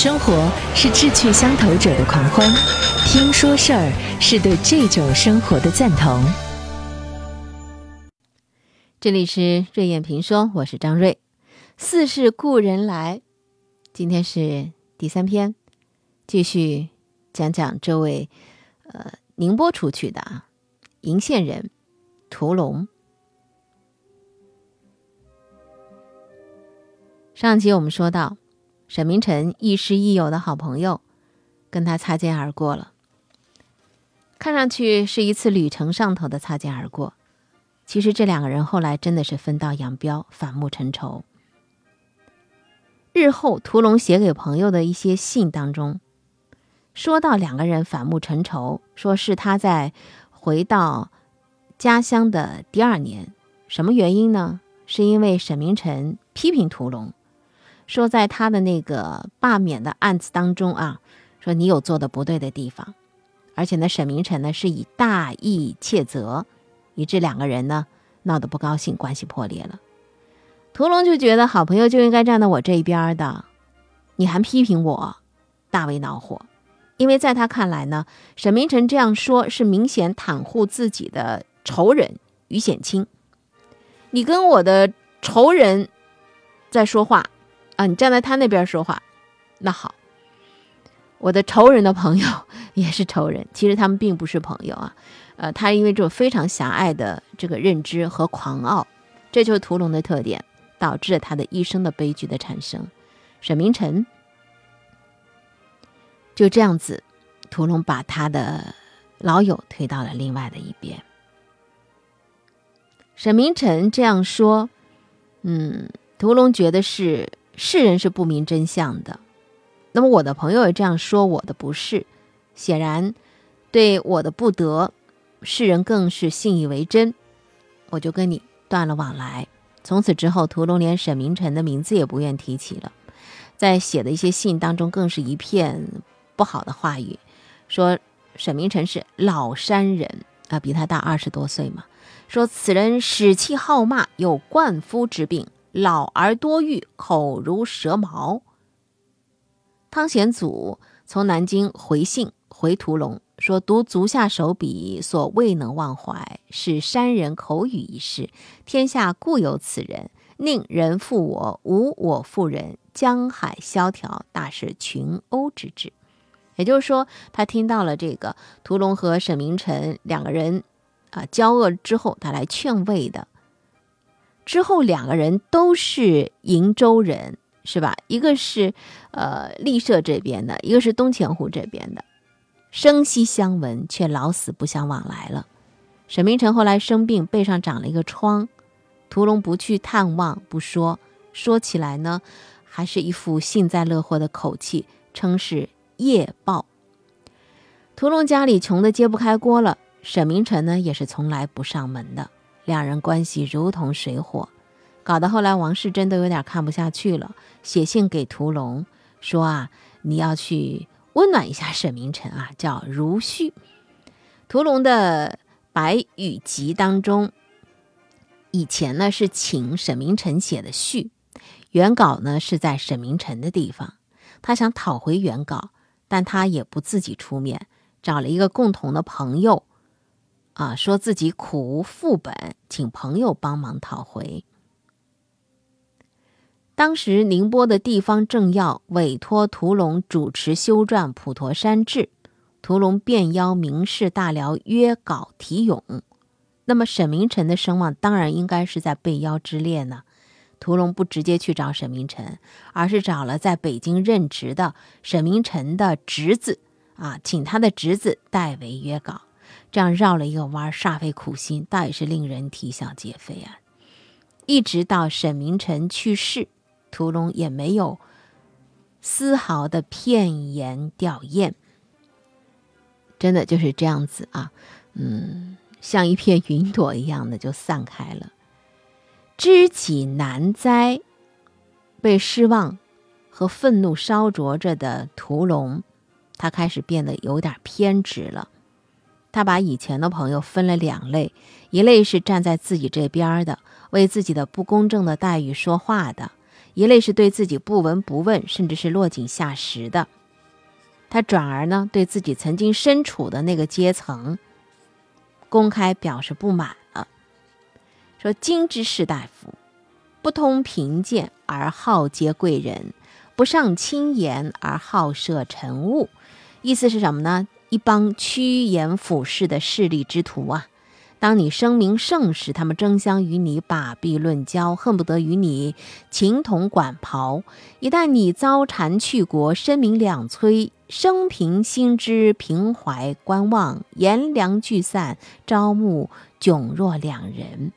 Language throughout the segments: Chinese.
生活是志趣相投者的狂欢，听说事儿是对这种生活的赞同。这里是瑞燕评说，我是张瑞。似是故人来，今天是第三篇，继续讲讲这位呃宁波出去的啊鄞县人屠龙。上集我们说到。沈明辰亦师亦友的好朋友，跟他擦肩而过了。看上去是一次旅程上头的擦肩而过，其实这两个人后来真的是分道扬镳，反目成仇。日后屠龙写给朋友的一些信当中，说到两个人反目成仇，说是他在回到家乡的第二年，什么原因呢？是因为沈明辰批评屠龙。说在他的那个罢免的案子当中啊，说你有做的不对的地方，而且呢，沈明辰呢是以大义切责，以致两个人呢闹得不高兴，关系破裂了。屠龙就觉得好朋友就应该站在我这一边的，你还批评我，大为恼火，因为在他看来呢，沈明辰这样说是明显袒护自己的仇人于显清，你跟我的仇人在说话。啊，你站在他那边说话，那好。我的仇人的朋友也是仇人，其实他们并不是朋友啊。呃，他因为这种非常狭隘的这个认知和狂傲，这就是屠龙的特点，导致了他的一生的悲剧的产生。沈明辰就这样子，屠龙把他的老友推到了另外的一边。沈明辰这样说，嗯，屠龙觉得是。世人是不明真相的，那么我的朋友也这样说我的不是，显然对我的不得，世人更是信以为真，我就跟你断了往来。从此之后，屠龙连沈明辰的名字也不愿提起了，在写的一些信当中，更是一片不好的话语，说沈明辰是老山人啊，比他大二十多岁嘛，说此人使气好骂，有灌夫之病。老而多欲，口如蛇矛。汤显祖从南京回信回屠龙，说读足下手笔所未能忘怀，是山人口语一事。天下固有此人，宁人负我，无我负人，江海萧条，大是群殴之志。也就是说，他听到了这个屠龙和沈明臣两个人啊交恶之后，他来劝慰的。之后两个人都是瀛州人，是吧？一个是呃丽舍这边的，一个是东钱湖这边的，生息相闻，却老死不相往来了。沈明诚后来生病，背上长了一个疮，屠龙不去探望，不说，说起来呢，还是一副幸灾乐祸的口气，称是夜报。屠龙家里穷的揭不开锅了，沈明诚呢也是从来不上门的。两人关系如同水火，搞得后来王世贞都有点看不下去了，写信给屠龙说啊，你要去温暖一下沈明辰啊，叫如旭。屠龙的白羽集当中，以前呢是请沈明辰写的序，原稿呢是在沈明辰的地方，他想讨回原稿，但他也不自己出面，找了一个共同的朋友。啊，说自己苦无副本，请朋友帮忙讨回。当时宁波的地方政要委托屠龙主持修撰《普陀山志》，屠龙便邀名士大僚约稿题咏。那么沈明辰的声望当然应该是在被邀之列呢。屠龙不直接去找沈明辰，而是找了在北京任职的沈明辰的侄子啊，请他的侄子代为约稿。这样绕了一个弯，煞费苦心，倒也是令人啼笑皆非啊！一直到沈明辰去世，屠龙也没有丝毫的片言吊唁，真的就是这样子啊，嗯，像一片云朵一样的就散开了。知己难哉，被失望和愤怒烧灼着的屠龙，他开始变得有点偏执了。他把以前的朋友分了两类，一类是站在自己这边的，为自己的不公正的待遇说话的；一类是对自己不闻不问，甚至是落井下石的。他转而呢，对自己曾经身处的那个阶层，公开表示不满了，说：“今之士大夫，不通贫贱而好接贵人，不上清言而好摄臣务。”意思是什么呢？一帮趋炎附势的势利之徒啊！当你声名盛时，他们争相与你把臂论交，恨不得与你情同管袍；一旦你遭谗去国，声名两摧，生平心知平怀观望，颜良聚散，朝暮迥若两人。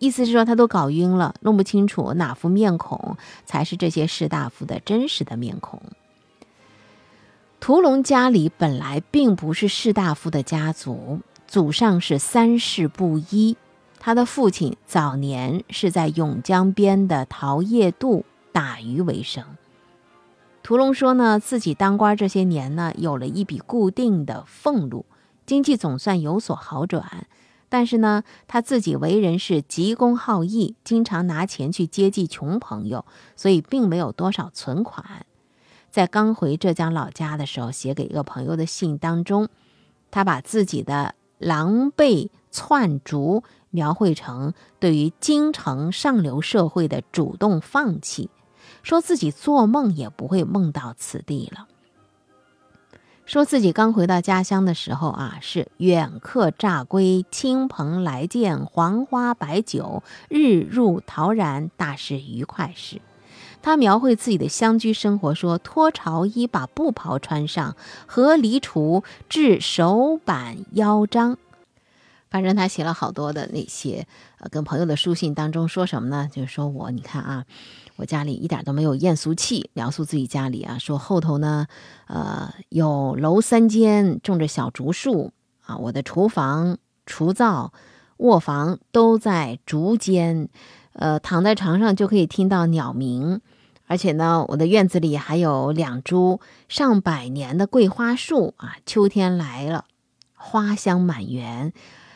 意思是说，他都搞晕了，弄不清楚哪副面孔才是这些士大夫的真实的面孔。屠龙家里本来并不是士大夫的家族。祖上是三世布衣，他的父亲早年是在永江边的桃叶渡打鱼为生。屠龙说呢，自己当官这些年呢，有了一笔固定的俸禄，经济总算有所好转。但是呢，他自己为人是急公好义，经常拿钱去接济穷朋友，所以并没有多少存款。在刚回浙江老家的时候，写给一个朋友的信当中，他把自己的。狼狈窜逐，描绘成对于京城上流社会的主动放弃，说自己做梦也不会梦到此地了。说自己刚回到家乡的时候啊，是远客乍归，亲朋来见，黄花白酒，日入陶然，大是愉快事。他描绘自己的乡居生活，说脱朝衣，把布袍穿上，和离厨至手板腰章。反正他写了好多的那些，呃，跟朋友的书信当中说什么呢？就是说我，你看啊，我家里一点都没有艳俗气，描述自己家里啊，说后头呢，呃，有楼三间，种着小竹树啊，我的厨房、厨灶、卧房都在竹间，呃，躺在床上就可以听到鸟鸣。而且呢，我的院子里还有两株上百年的桂花树啊，秋天来了，花香满园。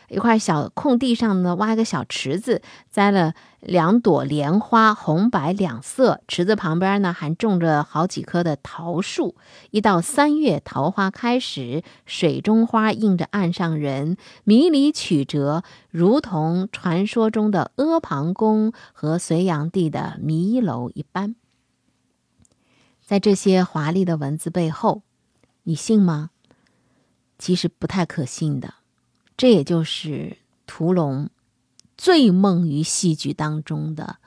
一块小空地上呢，挖一个小池子，栽了两朵莲花，红白两色。池子旁边呢，还种着好几棵的桃树。一到三月，桃花开时，水中花映着岸上人，迷离曲折，如同传说中的阿房宫和隋炀帝的迷楼一般。在这些华丽的文字背后，你信吗？其实不太可信的。这也就是屠龙醉梦于戏剧当中的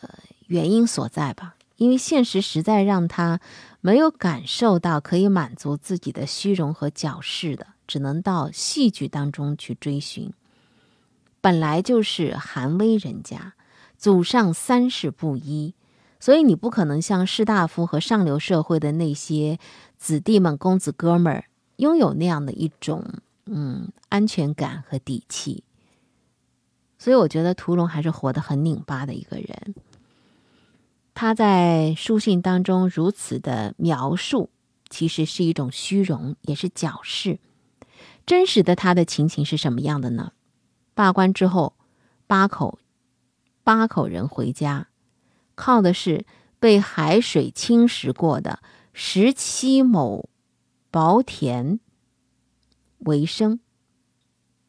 呃原因所在吧。因为现实实在让他没有感受到可以满足自己的虚荣和矫饰的，只能到戏剧当中去追寻。本来就是寒微人家，祖上三世布衣。所以你不可能像士大夫和上流社会的那些子弟们、公子哥们儿拥有那样的一种嗯安全感和底气。所以我觉得屠龙还是活得很拧巴的一个人。他在书信当中如此的描述，其实是一种虚荣，也是矫饰。真实的他的情形是什么样的呢？罢官之后，八口八口人回家。靠的是被海水侵蚀过的十七亩薄田为生，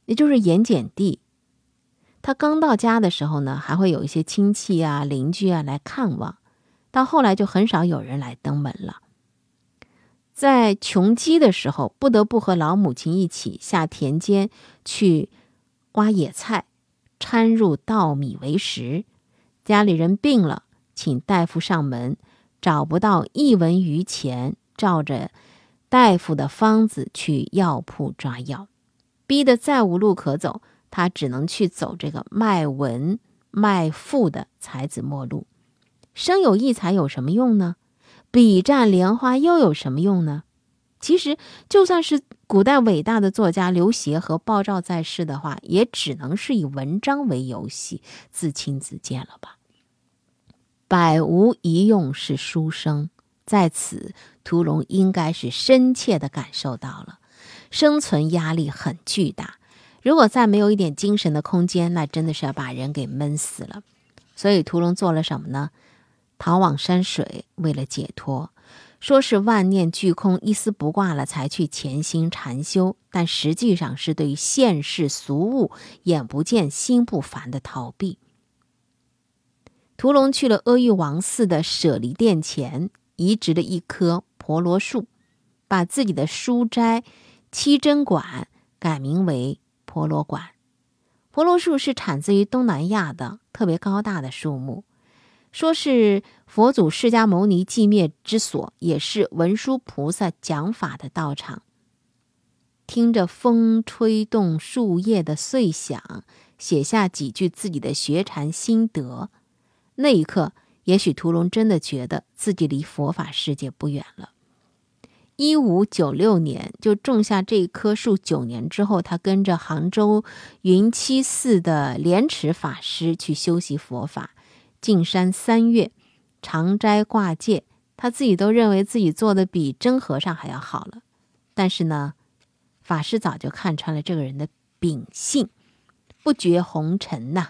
也就是盐碱地。他刚到家的时候呢，还会有一些亲戚啊、邻居啊来看望，到后来就很少有人来登门了。在穷饥的时候，不得不和老母亲一起下田间去挖野菜，掺入稻米为食。家里人病了。请大夫上门，找不到一文余钱，照着大夫的方子去药铺抓药，逼得再无路可走，他只能去走这个卖文卖赋的才子末路。生有异才有什么用呢？笔蘸莲花又有什么用呢？其实，就算是古代伟大的作家刘勰和鲍照在世的话，也只能是以文章为游戏，自轻自贱了吧。百无一用是书生，在此屠龙应该是深切的感受到了，生存压力很巨大。如果再没有一点精神的空间，那真的是要把人给闷死了。所以屠龙做了什么呢？逃往山水，为了解脱。说是万念俱空、一丝不挂了，才去潜心禅修，但实际上是对于现世俗物眼不见心不烦的逃避。屠龙去了阿育王寺的舍利殿前，移植了一棵婆罗树，把自己的书斋七珍馆改名为婆罗馆。婆罗树是产自于东南亚的特别高大的树木。说是佛祖释迦牟尼寂灭之所，也是文殊菩萨讲法的道场。听着风吹动树叶的碎响，写下几句自己的学禅心得。那一刻，也许屠龙真的觉得自己离佛法世界不远了。一五九六年，就种下这一棵树。九年之后，他跟着杭州云栖寺的莲池法师去修习佛法。进山三月，长斋挂戒，他自己都认为自己做的比真和尚还要好了。但是呢，法师早就看穿了这个人的秉性，不觉红尘呐，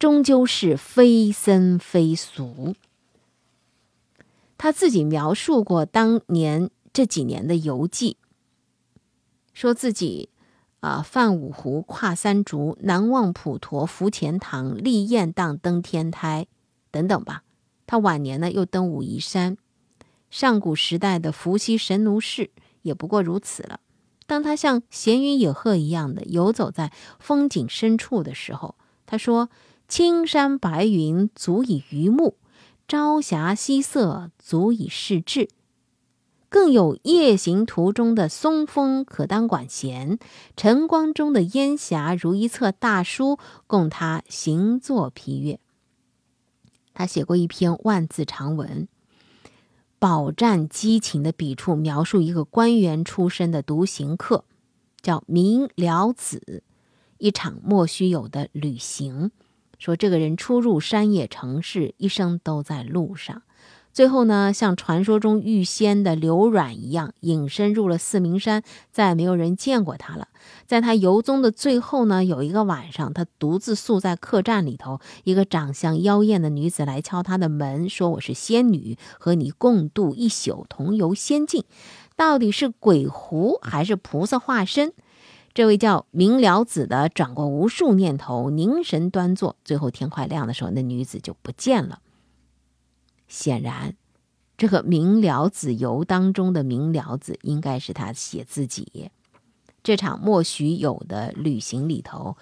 终究是非僧非俗。他自己描述过当年这几年的游记，说自己。啊，泛五湖，跨三竹，南望普陀，浮钱塘，立雁荡，登天台，等等吧。他晚年呢，又登武夷山。上古时代的伏羲神奴氏也不过如此了。当他像闲云野鹤一样的游走在风景深处的时候，他说：“青山白云足以渔目，朝霞夕色足以视志。”更有夜行途中的松风可当管弦，晨光中的烟霞如一册大书，供他行作批阅。他写过一篇万字长文，饱蘸激情的笔触，描述一个官员出身的独行客，叫明了子，一场莫须有的旅行。说这个人出入山野城市，一生都在路上。最后呢，像传说中遇仙的刘阮一样，隐身入了四明山，再也没有人见过他了。在他游踪的最后呢，有一个晚上，他独自宿在客栈里头，一个长相妖艳的女子来敲他的门，说：“我是仙女，和你共度一宿，同游仙境。到底是鬼狐还是菩萨化身？”这位叫明了子的转过无数念头，凝神端坐，最后天快亮的时候，那女子就不见了。显然，这个明了子游当中的明了子，应该是他写自己这场莫须有的旅行里头，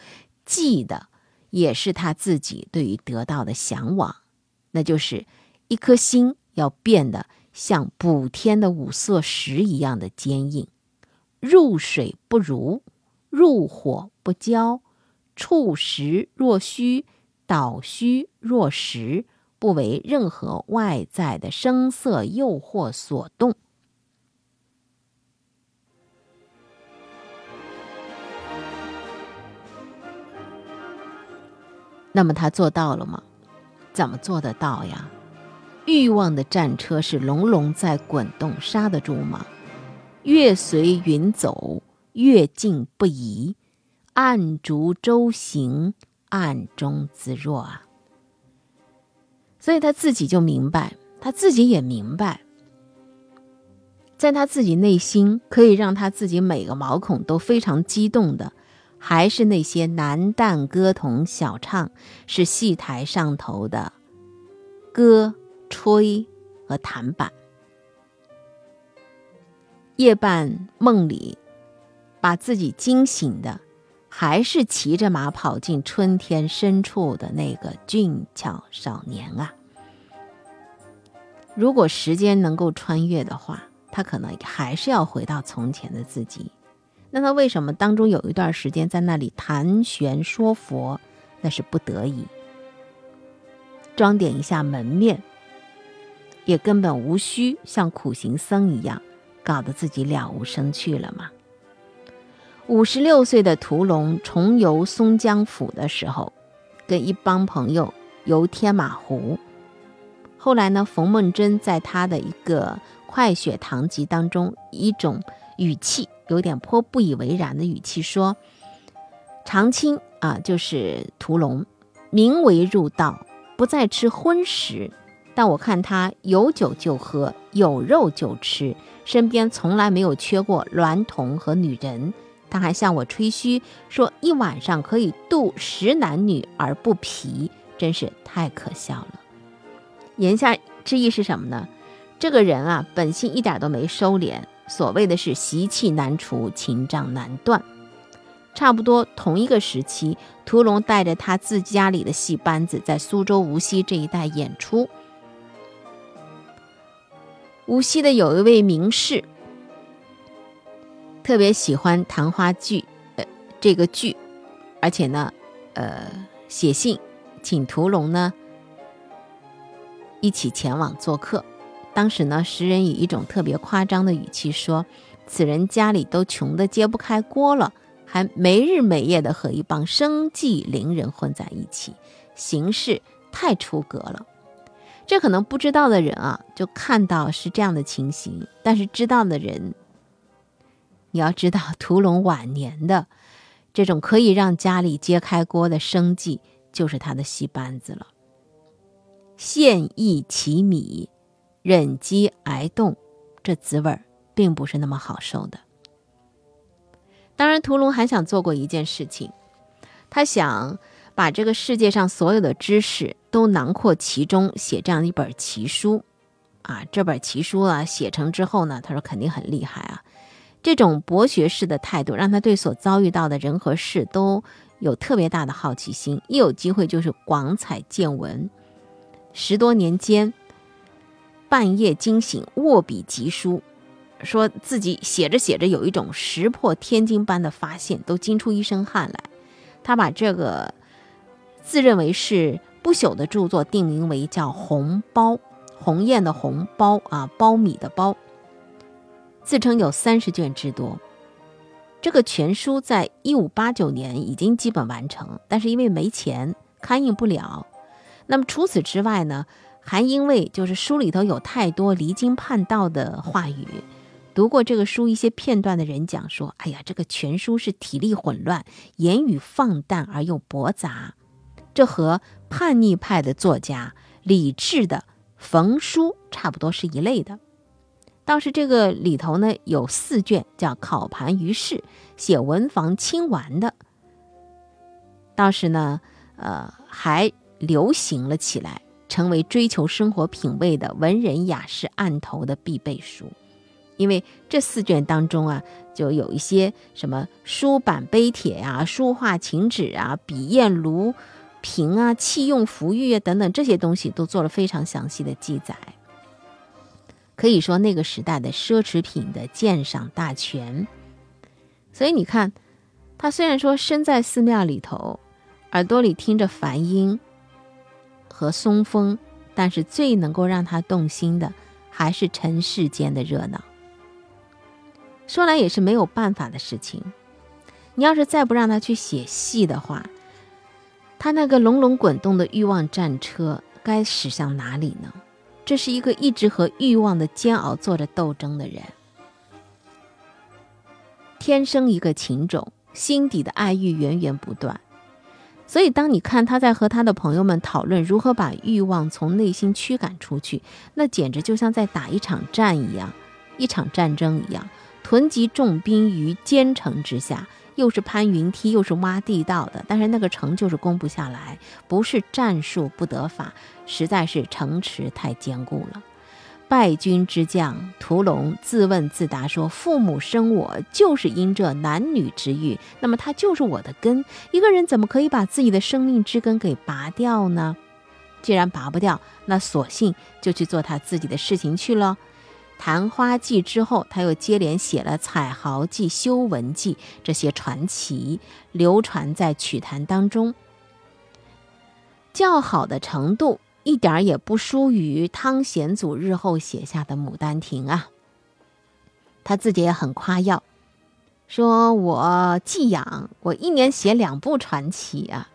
记的也是他自己对于得到的向往，那就是一颗心要变得像补天的五色石一样的坚硬，入水不如，入火不焦，触石若虚，倒虚若实。不为任何外在的声色诱惑所动。那么他做到了吗？怎么做得到呀？欲望的战车是隆隆在滚动，刹得住吗？月随云走，月静不移，暗逐舟行，暗中自若啊。所以他自己就明白，他自己也明白，在他自己内心可以让他自己每个毛孔都非常激动的，还是那些男旦歌童小唱，是戏台上头的歌、吹和弹板。夜半梦里，把自己惊醒的。还是骑着马跑进春天深处的那个俊俏少年啊！如果时间能够穿越的话，他可能还是要回到从前的自己。那他为什么当中有一段时间在那里谈玄说佛？那是不得已，装点一下门面，也根本无需像苦行僧一样，搞得自己了无生趣了吗？五十六岁的屠龙重游松江府的时候，跟一帮朋友游天马湖。后来呢，冯梦珍在他的一个《快雪堂集》当中，一种语气有点颇不以为然的语气说：“长青啊，就是屠龙，名为入道，不再吃荤食，但我看他有酒就喝，有肉就吃，身边从来没有缺过娈童和女人。他还向我吹嘘说，一晚上可以度十男女而不疲，真是太可笑了。言下之意是什么呢？这个人啊，本性一点都没收敛，所谓的是习气难除，情障难断。差不多同一个时期，屠龙带着他自家里的戏班子，在苏州无锡这一带演出。无锡的有一位名士。特别喜欢谈话剧，呃，这个剧，而且呢，呃，写信请屠龙呢一起前往做客。当时呢，诗人以一种特别夸张的语气说：“此人家里都穷得揭不开锅了，还没日没夜的和一帮生计伶人混在一起，形式太出格了。”这可能不知道的人啊，就看到是这样的情形，但是知道的人。你要知道，屠龙晚年的这种可以让家里揭开锅的生计，就是他的戏班子了。现役其米，忍饥挨冻，这滋味儿并不是那么好受的。当然，屠龙还想做过一件事情，他想把这个世界上所有的知识都囊括其中，写这样一本奇书。啊，这本奇书啊，写成之后呢，他说肯定很厉害啊。这种博学式的态度，让他对所遭遇到的人和事都有特别大的好奇心，一有机会就是广采见闻。十多年间，半夜惊醒，握笔疾书，说自己写着写着有一种石破天惊般的发现，都惊出一身汗来。他把这个自认为是不朽的著作定名为叫《红包》，鸿雁的红包啊，苞米的苞。自称有三十卷之多，这个全书在一五八九年已经基本完成，但是因为没钱刊印不了。那么除此之外呢，还因为就是书里头有太多离经叛道的话语，读过这个书一些片段的人讲说：“哎呀，这个全书是体力混乱，言语放荡而又驳杂，这和叛逆派的作家李治的冯书差不多是一类的。”倒是这个里头呢，有四卷叫《考盘于世》，写文房清玩的。倒是呢，呃，还流行了起来，成为追求生活品味的文人雅士案头的必备书。因为这四卷当中啊，就有一些什么书板碑帖呀、书画请旨啊、笔砚炉瓶啊、器用服玉啊等等这些东西，都做了非常详细的记载。可以说那个时代的奢侈品的鉴赏大全，所以你看，他虽然说身在寺庙里头，耳朵里听着梵音和松风，但是最能够让他动心的还是尘世间的热闹。说来也是没有办法的事情，你要是再不让他去写戏的话，他那个隆隆滚动的欲望战车该驶向哪里呢？这是一个一直和欲望的煎熬做着斗争的人，天生一个情种，心底的爱欲源源不断。所以，当你看他在和他的朋友们讨论如何把欲望从内心驱赶出去，那简直就像在打一场战一样，一场战争一样，囤积重兵于坚城之下。又是攀云梯，又是挖地道的，但是那个城就是攻不下来，不是战术不得法，实在是城池太坚固了。败军之将屠龙自问自答说：“父母生我就是因这男女之欲，那么他就是我的根。一个人怎么可以把自己的生命之根给拔掉呢？既然拔不掉，那索性就去做他自己的事情去了。”《昙花记》之后，他又接连写了《采豪记》《修文记》这些传奇，流传在曲坛当中。较好的程度一点也不输于汤显祖日后写下的《牡丹亭》啊。他自己也很夸耀，说我寄养，我一年写两部传奇啊。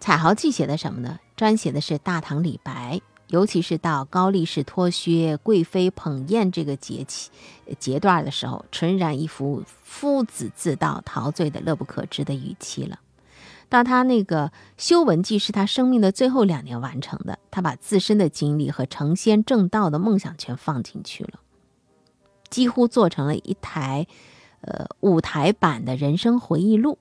《采豪记》写的什么呢？专写的是大唐李白。尤其是到高力士脱靴、贵妃捧砚这个节气节段的时候，纯然一副夫子自道、陶醉的乐不可支的语气了。到他那个《修文记》是他生命的最后两年完成的，他把自身的经历和成仙正道的梦想全放进去了，几乎做成了一台，呃，舞台版的人生回忆录。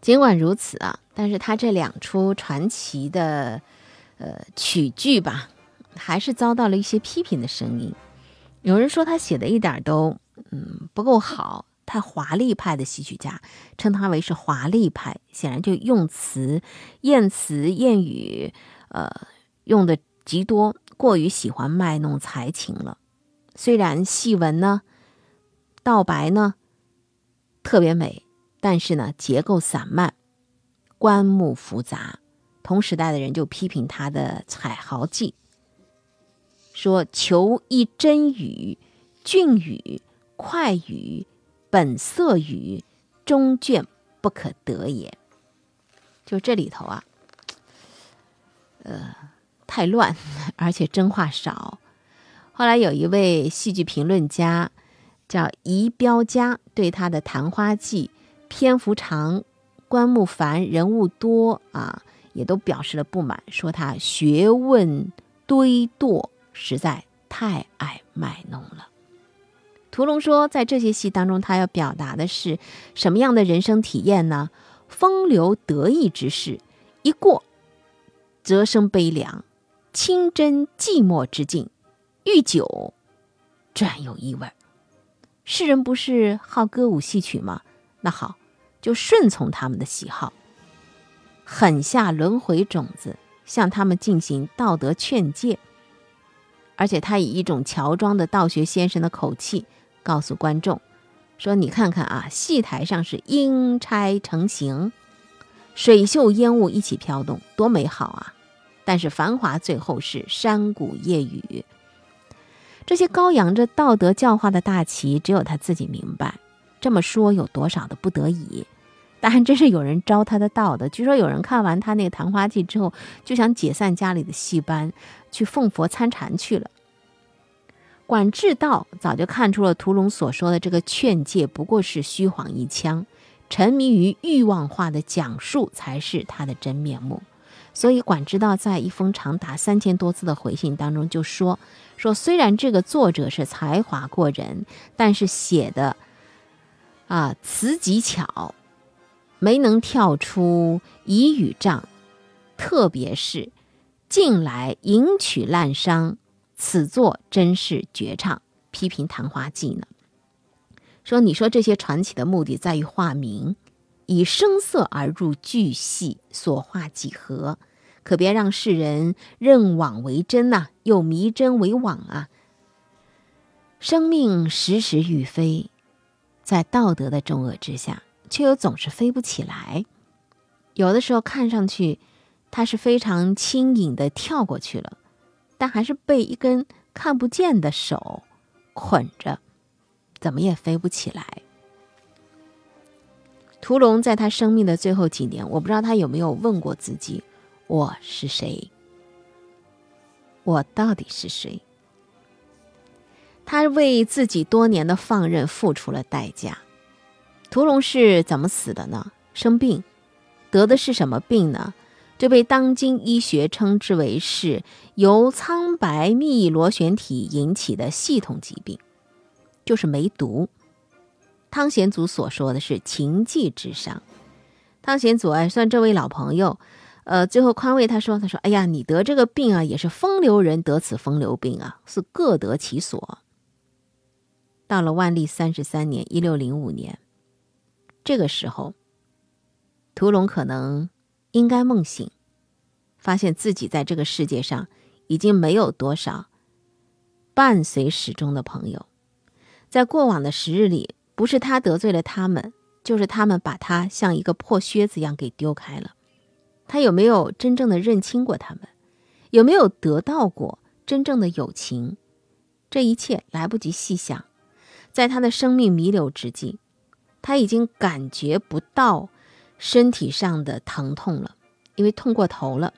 尽管如此啊，但是他这两出传奇的，呃，曲剧吧。还是遭到了一些批评的声音，有人说他写的一点都嗯不够好，太华丽派的戏曲家称他为是华丽派，显然就用词、艳词、艳语，呃，用的极多，过于喜欢卖弄才情了。虽然戏文呢、道白呢特别美，但是呢结构散漫，观目复杂。同时代的人就批评他的彩豪记。说求一真语、俊语、快语、本色语，终卷不可得也。就这里头啊，呃，太乱，而且真话少。后来有一位戏剧评论家叫仪标家，对他的《昙花记》篇幅长、观目繁、人物多啊，也都表示了不满，说他学问堆垛。实在太爱卖弄了。屠龙说，在这些戏当中，他要表达的是什么样的人生体验呢？风流得意之事一过，则生悲凉；清真寂寞之境，遇久，转有意味。世人不是好歌舞戏曲吗？那好，就顺从他们的喜好，狠下轮回种子，向他们进行道德劝诫。而且他以一种乔装的道学先生的口气告诉观众说：“你看看啊，戏台上是阴差成形，水袖烟雾一起飘动，多美好啊！但是繁华最后是山谷夜雨。这些高扬着道德教化的大旗，只有他自己明白。这么说有多少的不得已？当然，真是有人招他的道的。据说有人看完他那个《昙花记》之后，就想解散家里的戏班。”去奉佛参禅去了。管至道早就看出了屠龙所说的这个劝诫不过是虚晃一枪，沉迷于欲望化的讲述才是他的真面目。所以管之道在一封长达三千多字的回信当中就说：“说虽然这个作者是才华过人，但是写的啊词极巧，没能跳出疑语障，特别是。”近来迎曲滥觞，此作真是绝唱。批评《昙花记》呢，说你说这些传奇的目的在于化名，以声色而入剧戏，所化几何？可别让世人认妄为真呐，又迷真为妄啊！生命时时欲飞，在道德的重恶之下，却又总是飞不起来。有的时候看上去。他是非常轻盈的跳过去了，但还是被一根看不见的手捆着，怎么也飞不起来。屠龙在他生命的最后几年，我不知道他有没有问过自己：我是谁？我到底是谁？他为自己多年的放任付出了代价。屠龙是怎么死的呢？生病，得的是什么病呢？这被当今医学称之为是由苍白密螺旋体引起的系统疾病，就是梅毒。汤显祖所说的是情迹之伤。汤显祖哎，算这位老朋友，呃，最后宽慰他说：“他说，哎呀，你得这个病啊，也是风流人得此风流病啊，是各得其所。”到了万历三十三年（一六零五年），这个时候，屠龙可能。应该梦醒，发现自己在这个世界上已经没有多少伴随始终的朋友。在过往的时日里，不是他得罪了他们，就是他们把他像一个破靴子一样给丢开了。他有没有真正的认清过他们？有没有得到过真正的友情？这一切来不及细想。在他的生命弥留之际，他已经感觉不到。身体上的疼痛了，因为痛过头了。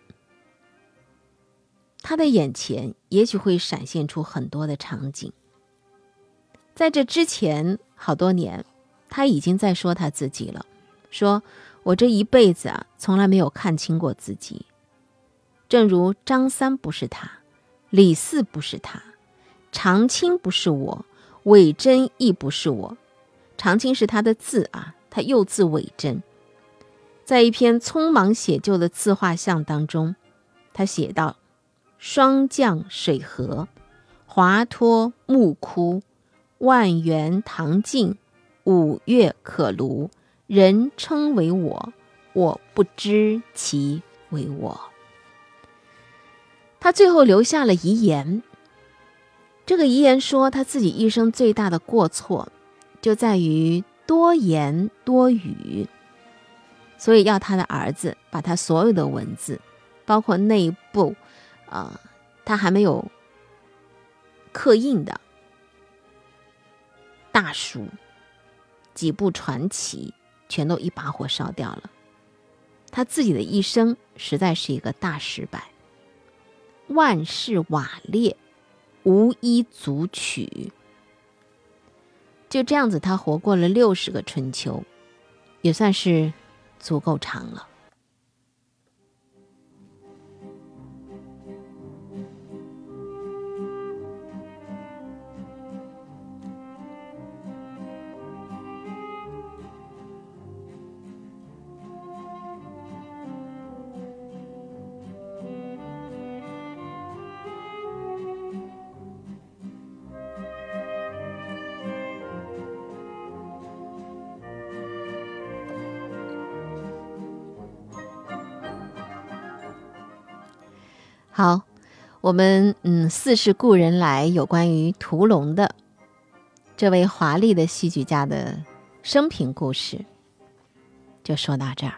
他的眼前也许会闪现出很多的场景。在这之前好多年，他已经在说他自己了，说我这一辈子啊，从来没有看清过自己。正如张三不是他，李四不是他，常青不是我，伪真亦不是我。长青是他的字啊，他又字伪真。在一篇匆忙写就的自画像当中，他写道：“霜降水河，华脱木枯，万源唐镜，五岳可庐。人称为我，我不知其为我。”他最后留下了遗言。这个遗言说，他自己一生最大的过错，就在于多言多语。所以要他的儿子把他所有的文字，包括那一部，呃，他还没有刻印的大书，几部传奇，全都一把火烧掉了。他自己的一生实在是一个大失败，万事瓦裂，无一足取。就这样子，他活过了六十个春秋，也算是。足够长了。好，我们嗯，似是故人来，有关于屠龙的这位华丽的戏剧家的生平故事，就说到这儿。